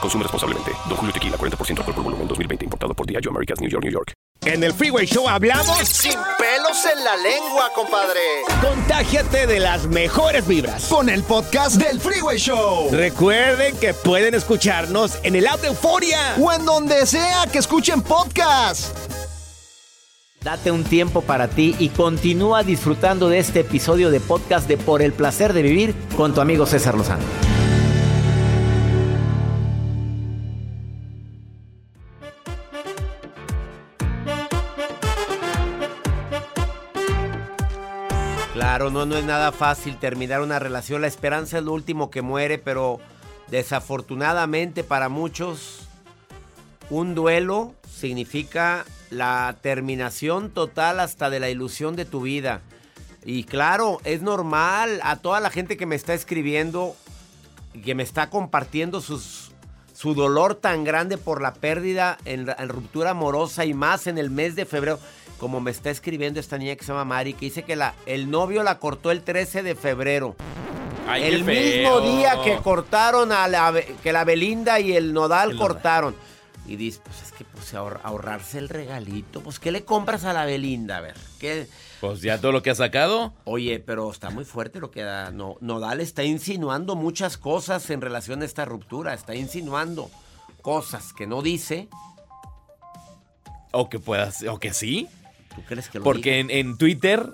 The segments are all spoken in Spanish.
Consume responsablemente. Don Julio Tequila, 40% alcohol por volumen, 2020. Importado por Diageo Americas, New York, New York. En el Freeway Show hablamos Sin pelos en la lengua, compadre. Contágiate de las mejores vibras. Con el podcast del Freeway Show. Recuerden que pueden escucharnos en el app de Euforia. O en donde sea que escuchen podcast. Date un tiempo para ti y continúa disfrutando de este episodio de podcast de Por el placer de vivir con tu amigo César Lozano. Claro, no, no es nada fácil terminar una relación. La esperanza es lo último que muere, pero desafortunadamente para muchos un duelo significa la terminación total hasta de la ilusión de tu vida. Y claro, es normal a toda la gente que me está escribiendo y que me está compartiendo su dolor tan grande por la pérdida en, en ruptura amorosa y más en el mes de febrero. Como me está escribiendo esta niña que se llama Mari, que dice que la, el novio la cortó el 13 de febrero. Ay, el mismo día que cortaron a la, que la Belinda y el Nodal El Nodal. cortaron. Y dice, pues es que pues, ahor- ahorrarse el regalito. Pues, ¿qué le compras a la Belinda? A ver, ¿qué? Pues ya todo lo que ha sacado. Oye, pero está muy fuerte lo que da. No, Nodal está insinuando muchas cosas en relación a esta ruptura. Está insinuando cosas que no dice. O que puedas, o que sí. ¿Tú crees que lo Porque en, en Twitter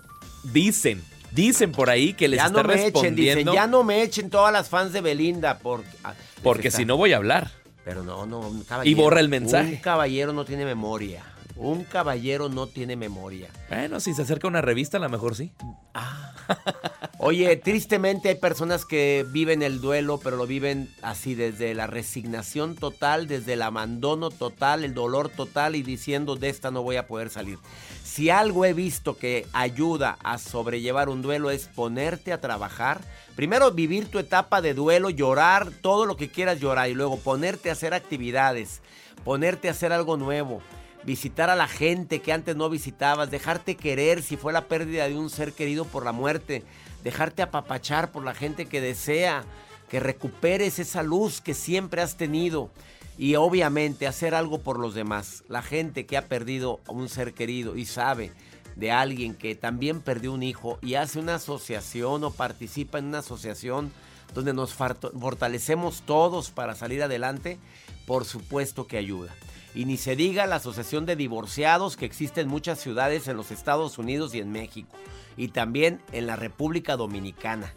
dicen, dicen por ahí que les ya está no me echen, respondiendo. dicen, ya no me echen todas las fans de Belinda porque, ah, Porque está- si no voy a hablar. Pero no, no, un caballero. Y borra el mensaje. Un caballero no tiene memoria. Un caballero no tiene memoria. Bueno, si se acerca una revista, a lo mejor sí. Oye, tristemente hay personas que viven el duelo, pero lo viven así desde la resignación total, desde el abandono total, el dolor total y diciendo de esta no voy a poder salir. Si algo he visto que ayuda a sobrellevar un duelo es ponerte a trabajar. Primero vivir tu etapa de duelo, llorar todo lo que quieras llorar y luego ponerte a hacer actividades, ponerte a hacer algo nuevo, visitar a la gente que antes no visitabas, dejarte querer si fue la pérdida de un ser querido por la muerte, dejarte apapachar por la gente que desea que recuperes esa luz que siempre has tenido y obviamente hacer algo por los demás. La gente que ha perdido a un ser querido y sabe de alguien que también perdió un hijo y hace una asociación o participa en una asociación donde nos fortalecemos todos para salir adelante, por supuesto que ayuda. Y ni se diga la asociación de divorciados que existe en muchas ciudades en los Estados Unidos y en México. Y también en la República Dominicana.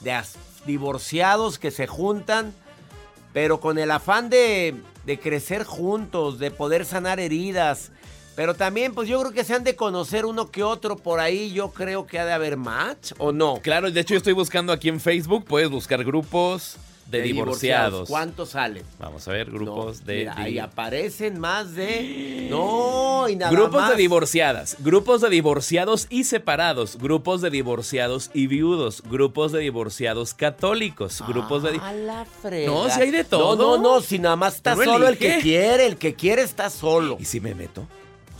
De divorciados que se juntan, pero con el afán de, de crecer juntos, de poder sanar heridas. Pero también, pues yo creo que se han de conocer uno que otro por ahí. Yo creo que ha de haber match, ¿o no? Claro, de hecho yo estoy buscando aquí en Facebook, puedes buscar grupos de, divorciados. ¿Cuántos salen? Vamos a ver, grupos No, de... mira, ahí aparecen más de. No, y nada Grupos más. de divorciadas, grupos de divorciados y separados, grupos de divorciados y viudos, grupos de divorciados católicos, grupos de... A la frega. No, si hay de todo. No, no, no, si nada más está solo el que quiere, el que quiere está solo. ¿Y si me meto?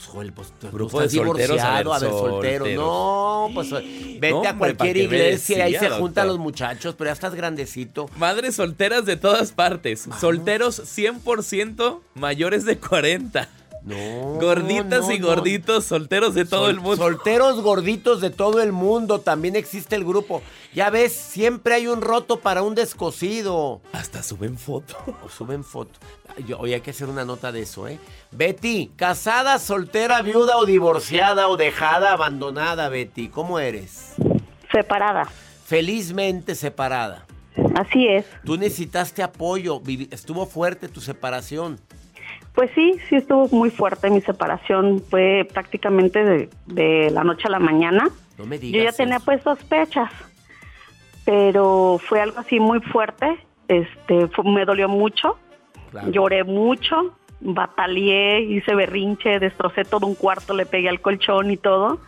Pues, Joel, pues, tú- tú Grupo estás de solteros, a ver, divorciado, a ver, soltero. solteros. No, pues vete No, a cualquier ¿para qué me iglesia y ahí se juntan los muchachos, pero ya estás grandecito. Madres solteras de todas partes, solteros 100% mayores de 40. No. Gorditas no, y no. gorditos, solteros de todo Sol- el mundo. Solteros gorditos de todo el mundo. También existe el grupo. Ya ves, siempre hay un roto para un descosido. Hasta suben foto. O suben fotos. Yo- Hoy hay que hacer una nota de eso, ¿eh? Betty, casada, soltera, viuda o divorciada o dejada, abandonada, Betty. ¿Cómo eres? Separada. Felizmente separada. Así es. Tú necesitaste apoyo. Estuvo fuerte tu separación. Pues sí, sí estuvo muy fuerte mi separación. Fue prácticamente de, de la noche a la mañana. No me digas. Yo ya tenía eso. pues sospechas, pero fue algo así muy fuerte. Este, me dolió mucho, Claro. lloré mucho, bataleé, hice berrinche, destrocé todo un cuarto, le pegué al colchón y todo.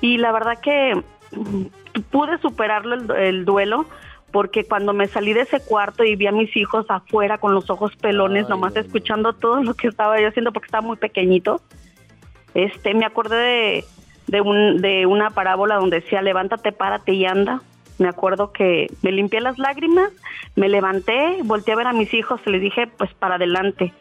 Y la verdad que mm, pude superarlo el, el duelo porque cuando me salí de ese cuarto y vi a mis hijos afuera con los ojos pelones, Ay, nomás no, no. escuchando todo lo que estaba yo haciendo porque estaba muy pequeñito, este, me acordé de, de, un, de una parábola donde decía, levántate, párate y anda. Me acuerdo que me limpié las lágrimas, me levanté, volteé a ver a mis hijos y les dije, pues para adelante,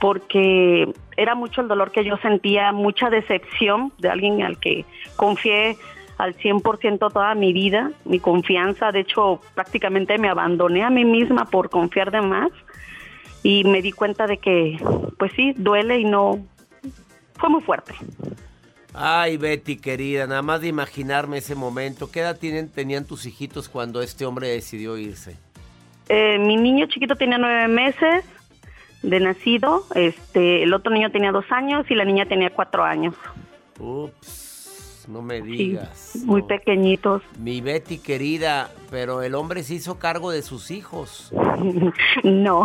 porque era mucho el dolor que yo sentía, mucha decepción de alguien al que confié al 100% toda mi vida, mi confianza, de hecho prácticamente me abandoné a mí misma por confiar de más y me di cuenta de que, pues sí, duele y no, fue muy fuerte. Ay, Betty, querida, nada más de imaginarme ese momento. ¿Qué edad tienen, tenían tus hijitos cuando este hombre decidió irse? Eh, mi niño chiquito tenía nueve meses de nacido, este, el otro niño tenía dos años y la niña tenía cuatro años. Ups, no me Sí, digas. muy no. pequeñitos. Mi Betty, querida, pero el hombre se hizo cargo de sus hijos. No,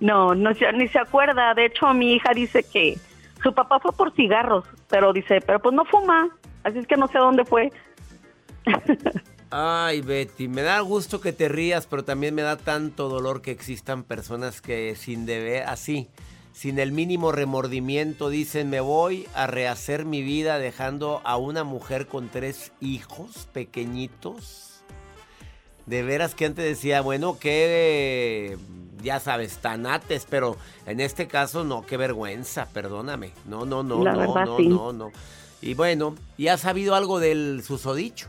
no, no ni se acuerda. De hecho, mi hija dice que su papá fue por cigarros, pero dice, pero pues no fuma, así es que no sé dónde fue. Ay, Betty, me da gusto que te rías, pero también me da tanto dolor que existan personas que sin deber, así, sin el mínimo remordimiento, dicen, me voy a rehacer mi vida dejando a una mujer con tres hijos pequeñitos. De veras que antes decía, bueno, que ya sabes, tanates, pero en este caso no, qué vergüenza, perdóname. No, no, no, La no, verdad, no, sí. no, no. Y bueno, ¿y has sabido algo del susodicho?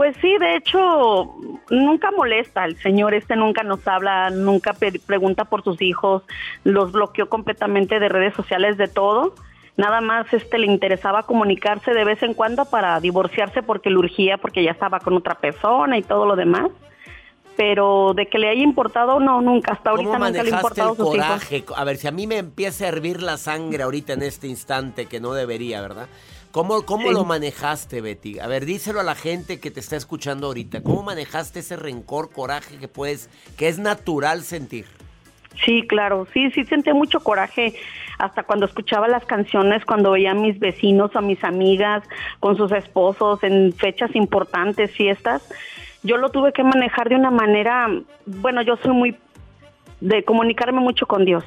Pues sí, de hecho, nunca molesta. El señor este nunca nos habla, nunca pregunta por sus hijos, los bloqueó completamente de redes sociales, de todo. Nada más este le interesaba comunicarse de vez en cuando para divorciarse porque le urgía, porque ya estaba con otra persona y todo lo demás. Pero de que le haya importado, no, nunca. Hasta ahorita ¿Cómo nunca le ha importado el sus hijos. A ver, si a mí me empieza a hervir la sangre ahorita en este instante, que no debería, ¿verdad? ¿Cómo, cómo Sí. lo manejaste, Betty? A ver, díselo a la gente que te está escuchando ahorita. ¿Cómo manejaste ese rencor, coraje que puedes, que es natural sentir? Sí, claro, sí, sí sentí mucho coraje hasta cuando escuchaba las canciones, cuando veía a mis vecinos, a mis amigas con sus esposos en fechas importantes, fiestas. Yo lo tuve que manejar de una manera, bueno, yo soy muy de comunicarme mucho con Dios.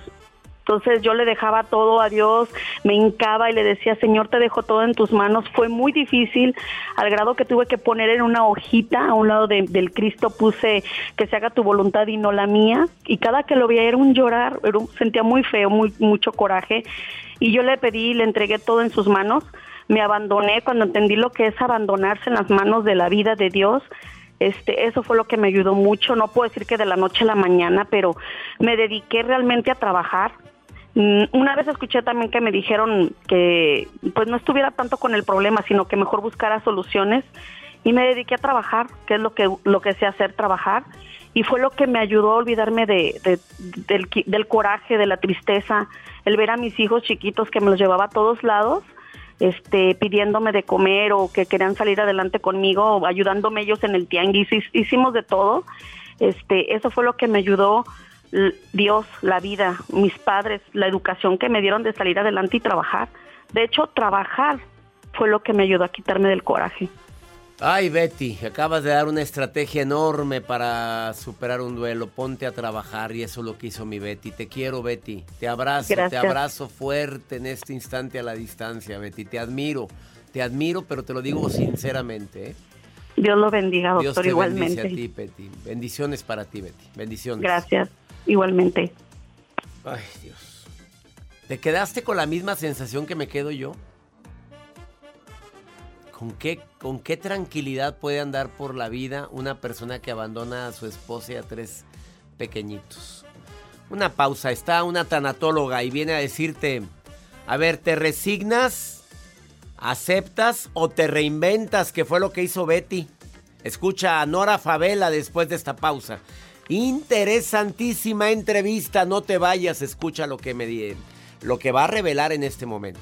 Entonces yo le dejaba todo a Dios, me hincaba y le decía, Señor, te dejo todo en tus manos. Fue muy difícil, al grado que tuve que poner en una hojita a un lado de- del Cristo, puse que se haga tu voluntad y no la mía. Y cada que lo veía era un llorar, sentía muy feo, muy, mucho coraje. Y yo le pedí, le entregué todo en sus manos. Me abandoné cuando entendí lo que es abandonarse en las manos de la vida de Dios. Este, eso fue lo que me ayudó mucho. No puedo decir que de la noche a la mañana, pero me dediqué realmente a trabajar. Mm, Una vez escuché también que me dijeron que pues no estuviera tanto con el problema, sino que mejor buscara soluciones. Y me dediqué a trabajar, que es lo que lo que sé hacer, trabajar. Y fue lo que me ayudó a olvidarme de, de- del, del coraje, de la tristeza, el ver a mis hijos chiquitos que me los llevaba a todos lados, este, pidiéndome de comer o que querían salir adelante conmigo, ayudándome ellos en el tianguis, Hic- hicimos de todo, este, eso fue lo que me ayudó Dios, la vida, mis padres, la educación que me dieron de salir adelante y trabajar. De hecho, trabajar fue lo que me ayudó a quitarme del coraje. Ay, Betty, acabas de dar una estrategia enorme para superar un duelo. Ponte a trabajar y eso es lo que hizo mi Betty. Te quiero, Betty. Te abrazo, te abrazo fuerte en este instante a la distancia, Betty. Te admiro, te admiro, pero te lo digo sinceramente. ¿eh? Dios lo bendiga, Dios doctor, te igualmente. bendice a ti, Betty. Bendiciones para ti, Betty. Bendiciones. Gracias, igualmente. Ay, Dios. ¿Te quedaste con la misma sensación que me quedo yo? ¿Con qué, ¿Con qué tranquilidad puede andar por la vida una persona que abandona a su esposa y a tres pequeñitos? Una pausa, está una tanatóloga y viene a decirte, a ver, ¿te resignas? ¿Aceptas o te reinventas? Que fue lo que hizo Betty. Escucha a Nora Favela después de esta pausa. Interesantísima entrevista, no te vayas, escucha lo que me di, lo que va a revelar en este momento.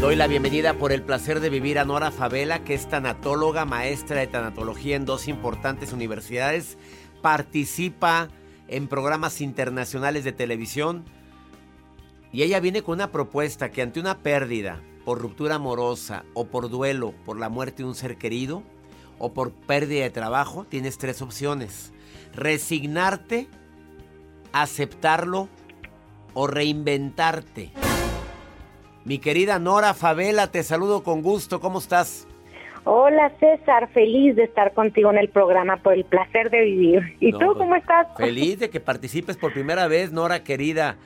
Doy la bienvenida por el placer de vivir a Nora Favela, que es tanatóloga, maestra de tanatología en dos importantes universidades. Participa en programas internacionales de televisión. Y ella viene con una propuesta que ante una pérdida por ruptura amorosa o por duelo por la muerte de un ser querido o por pérdida de trabajo, tienes tres opciones. Resignarte, aceptarlo o reinventarte. Mi querida Nora Favela, te saludo con gusto. ¿Cómo estás? Hola César, feliz de estar contigo en el programa por el placer de vivir. ¿Y No, tú pues, cómo estás? Feliz de que participes por primera vez, Nora querida.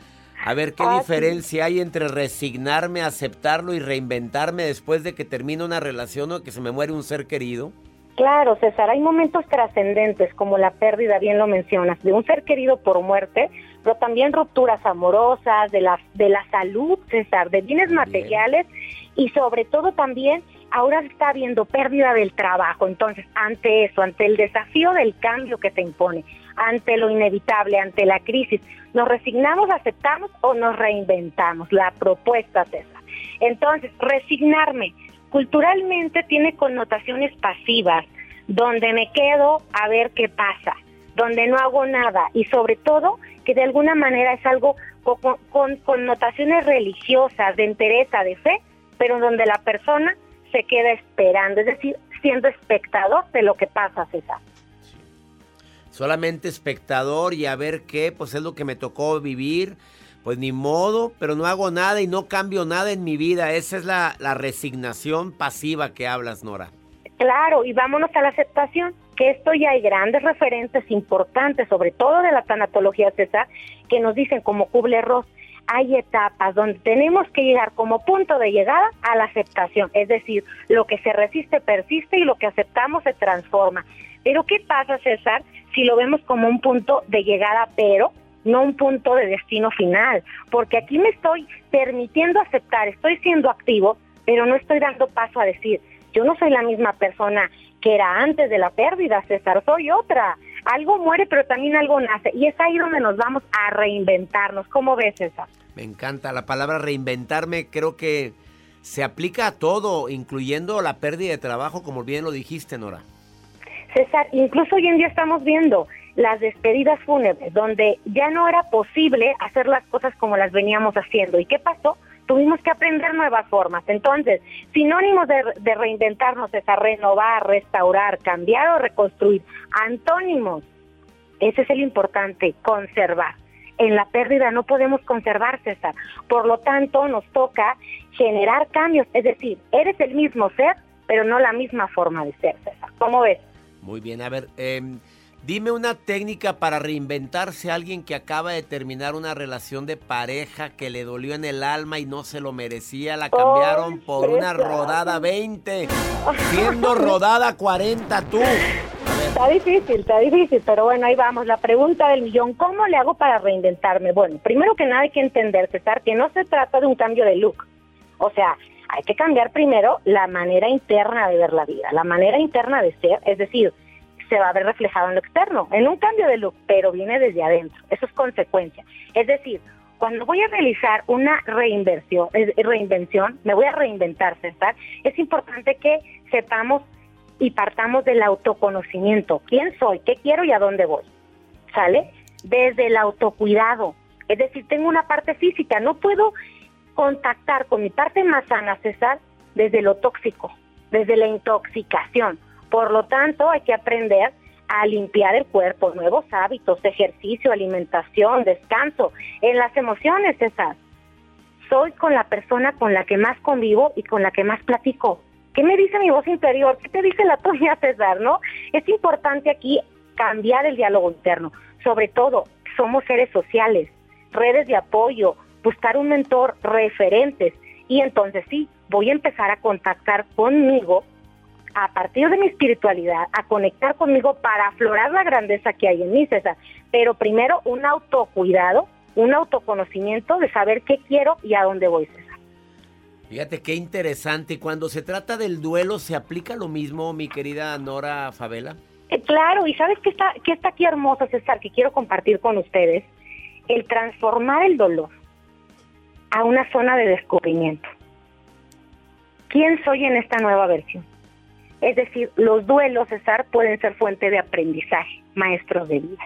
A ver, ¿qué Ah, sí. diferencia hay entre resignarme, aceptarlo y reinventarme después de que termina una relación o que se me muere un ser querido? Claro, César, hay momentos trascendentes como la pérdida, bien lo mencionas, de un ser querido por muerte, pero también rupturas amorosas, de la, de la salud, César, de bienes materiales y sobre todo también ahora está habiendo pérdida del trabajo. Entonces, ante eso, ante el desafío del cambio que te impone, ante lo inevitable, ante la crisis, ¿nos resignamos, aceptamos o nos reinventamos? La propuesta, César. Entonces, resignarme culturalmente tiene connotaciones pasivas, donde me quedo a ver qué pasa, donde no hago nada y sobre todo que de alguna manera es algo co- con, con connotaciones religiosas, de entereza, de fe, pero donde la persona se queda esperando, es decir, siendo espectador de lo que pasa, César. Solamente espectador y a ver qué, pues es lo que me tocó vivir. Pues ni modo, pero no hago nada y no cambio nada en mi vida. Esa es la, la resignación pasiva que hablas, Nora. Claro, y vámonos a la aceptación, que esto ya hay grandes referentes importantes, sobre todo de la tanatología César, que nos dicen como Kubler-Ross, hay etapas donde tenemos que llegar como punto de llegada a la aceptación, es decir, lo que se resiste persiste y lo que aceptamos se transforma. Pero ¿qué pasa, César, si lo vemos como un punto de llegada, pero no un punto de destino final? Porque aquí me estoy permitiendo aceptar, estoy siendo activo, pero no estoy dando paso a decir, yo no soy la misma persona que era antes de la pérdida, César, soy otra. Algo muere, pero también algo nace. Y es ahí donde nos vamos a reinventarnos. ¿Cómo ves, César? Me encanta la palabra reinventarme, creo que se aplica a todo, incluyendo la pérdida de trabajo, como bien lo dijiste, Nora. César, incluso hoy en día estamos viendo las despedidas fúnebres, donde ya no era posible hacer las cosas como las veníamos haciendo. ¿Y qué pasó? Tuvimos que aprender nuevas formas. Entonces, sinónimos de, reinventarnos es a renovar, restaurar, cambiar o reconstruir. Antónimos, ese es el importante, conservar. En la pérdida no podemos conservar, César. Por lo tanto, nos toca generar cambios. Es decir, eres el mismo ser, pero no la misma forma de ser, César. ¿Cómo ves? Muy bien, a ver, em, dime una técnica para reinventarse a alguien que acaba de terminar una relación de pareja que le dolió en el alma y no se lo merecía, la cambiaron por una rodada 20, siendo rodada 40 tú. Está difícil, está difícil, pero bueno, ahí vamos. La pregunta del millón, ¿cómo le hago para reinventarme? Bueno, primero que nada hay que entender, César, que no se trata de un cambio de look. O sea, hay que cambiar primero la manera interna de ver la vida, la manera interna de ser, es decir, se va a ver reflejado en lo externo, en un cambio de look, pero viene desde adentro. Eso es consecuencia. Es decir, cuando voy a realizar una reinversión, reinvención, me voy a reinventar, César, es importante que sepamos y partamos del autoconocimiento. ¿Quién soy? ¿Qué quiero y a dónde voy? ¿Sale? Desde el autocuidado. Es decir, tengo una parte física, no puedo contactar con mi parte más sana, César, desde lo tóxico, desde la intoxicación. Por lo tanto, hay que aprender a limpiar el cuerpo, nuevos hábitos, ejercicio, alimentación, descanso. En las emociones, César, soy con la persona con la que más convivo y con la que más platico. ¿Qué me dice mi voz interior? ¿Qué te dice la tuya, César? ¿No? Es importante aquí cambiar el diálogo interno. Sobre todo, somos seres sociales, redes de apoyo, buscar un mentor, referentes. Y entonces sí, voy a empezar a contactar conmigo a partir de mi espiritualidad, a conectar conmigo para aflorar la grandeza que hay en mí, César. Pero primero un autocuidado, un autoconocimiento de saber qué quiero y a dónde voy, César. Fíjate qué interesante. Cuando se trata del duelo, ¿se aplica lo mismo, mi querida Nora Favela? Eh, claro, y ¿sabes qué está, qué está aquí hermoso, César, que quiero compartir con ustedes? El transformar el dolor a una zona de descubrimiento. ¿Quién soy en esta nueva versión? Es decir, los duelos, César, pueden ser fuente de aprendizaje, maestros de vida.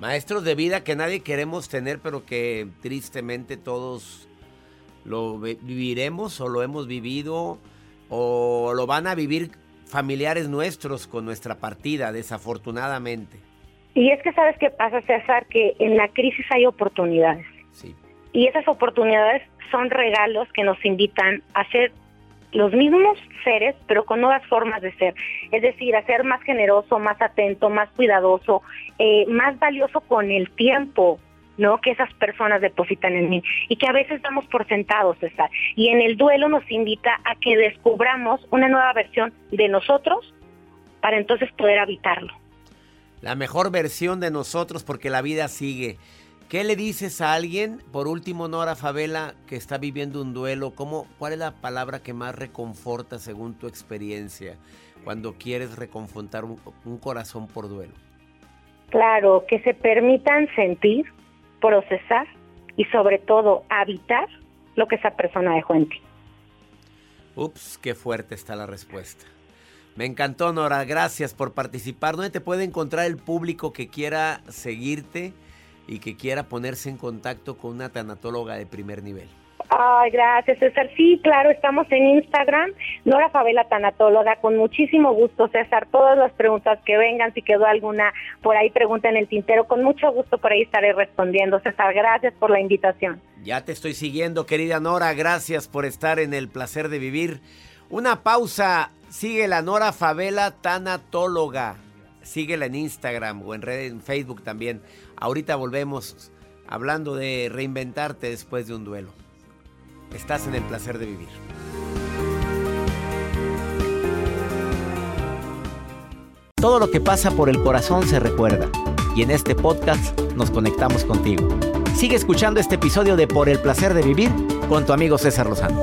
Maestros de vida que nadie queremos tener, pero que tristemente todos lo viviremos o lo hemos vivido o lo van a vivir familiares nuestros con nuestra partida, desafortunadamente. Y es que sabes qué pasa, César, que en la crisis hay oportunidades. Sí. Y esas oportunidades son regalos que nos invitan a ser los mismos seres, pero con nuevas formas de ser. Es decir, a ser más generoso, más atento, más cuidadoso, eh, más valioso con el tiempo, ¿no? Que esas personas depositan en mí y que a veces damos por sentados, César. Y en el duelo nos invita a que descubramos una nueva versión de nosotros para entonces poder habitarlo. La mejor versión de nosotros porque la vida sigue. ¿Qué le dices a alguien, por último, Nora Favela, que está viviendo un duelo? ¿Cómo, ¿Cuál es la palabra que más reconforta según tu experiencia cuando quieres reconfortar un corazón por duelo? Claro, que se permitan sentir, procesar y sobre todo habitar lo que esa persona dejó en ti. Ups, qué fuerte está la respuesta. Me encantó, Nora. Gracias por participar. ¿Dónde te puede encontrar el público que quiera seguirte y que quiera ponerse en contacto con una tanatóloga de primer nivel? Ay, gracias, César. Sí, claro, estamos en Instagram, Nora Favela Tanatóloga, con muchísimo gusto, César. Todas las preguntas que vengan, si quedó alguna por ahí, pregunta en el tintero, con mucho gusto por ahí estaré respondiendo. César, gracias por la invitación. Ya te estoy siguiendo, querida Nora, gracias por estar en el placer de vivir. Una pausa, sigue la Nora Favela Tanatóloga. Síguela en Instagram o en, red, en Facebook también. Ahorita volvemos hablando de reinventarte después de un duelo. Estás en el placer de vivir. Todo lo que pasa por el corazón se recuerda y en este podcast nos conectamos contigo. Sigue escuchando este episodio de Por el placer de vivir con tu amigo César Lozano.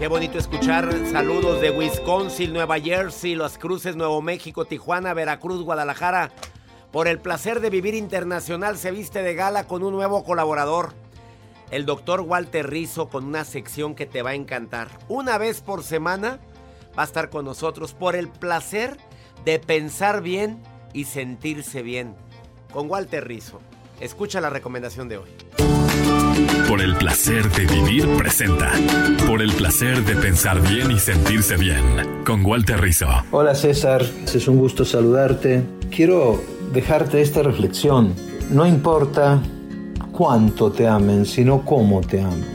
Qué bonito escuchar saludos de Wisconsin, Nueva Jersey, Las Cruces, Nuevo México, Tijuana, Veracruz, Guadalajara. Por el placer de vivir internacional se viste de gala con un nuevo colaborador. El doctor Walter Rizzo con una sección que te va a encantar. Una vez por semana va a estar con nosotros por el placer de pensar bien y sentirse bien. Con Walter Rizzo. Escucha la recomendación de hoy. Por el placer de vivir presenta. Por el placer de pensar bien y sentirse bien. Con Walter Rizzo. Hola César, es un gusto saludarte. Quiero dejarte esta reflexión. No importa cuánto te amen, sino cómo te amen.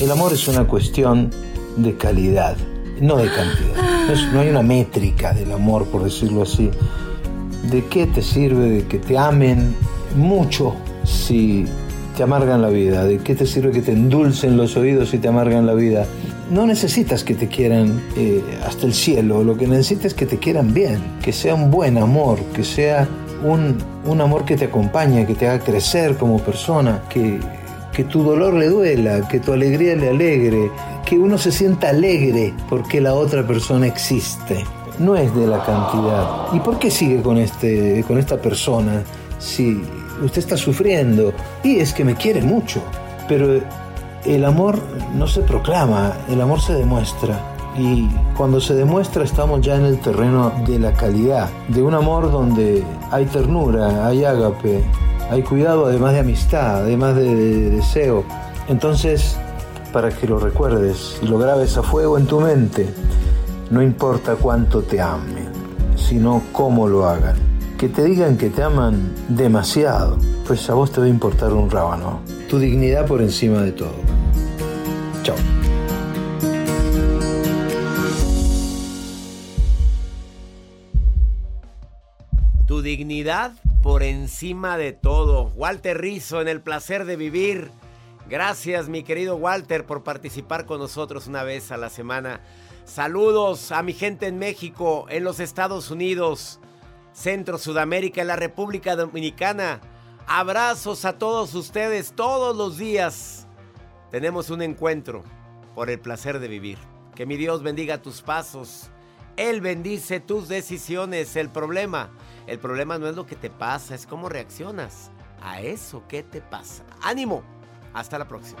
El amor es una cuestión de calidad, no de cantidad. No, no hay una métrica del amor, por decirlo así. ¿De qué te sirve de que te amen mucho si te amargan la vida? ¿De qué te sirve que te endulcen los oídos si te amargan la vida? No necesitas que te quieran eh, hasta el cielo, lo que necesitas es que te quieran bien, que sea un buen amor, que sea un, un amor que te acompañe, que te haga crecer como persona, que, que tu dolor le duela, que tu alegría le alegre, que uno se sienta alegre porque la otra persona existe. No es de la cantidad. ¿Y por qué sigue con, este, con esta persona si usted está sufriendo? Y es que me quiere mucho. Pero el amor no se proclama, el amor se demuestra. Y cuando se demuestra estamos ya en el terreno de la calidad, de un amor donde hay ternura, hay ágape, hay cuidado además de amistad, además de, de deseo. Entonces, para que lo recuerdes y lo grabes a fuego en tu mente, no importa cuánto te amen, sino cómo lo hagan. Que te digan que te aman demasiado, pues a vos te va a importar un rábano. Tu dignidad por encima de todo. Chao. Tu dignidad por encima de todo. Walter Rizzo en el placer de vivir. Gracias, mi querido Walter, por participar con nosotros una vez a la semana. Saludos a mi gente en México, en los Estados Unidos, Centro, Sudamérica, en la República Dominicana. Abrazos a todos ustedes todos los días. Tenemos un encuentro por el placer de vivir. Que mi Dios bendiga tus pasos. Él bendice tus decisiones. El problema, el problema no es lo que te pasa, es cómo reaccionas a eso que te pasa. Ánimo. Hasta la próxima.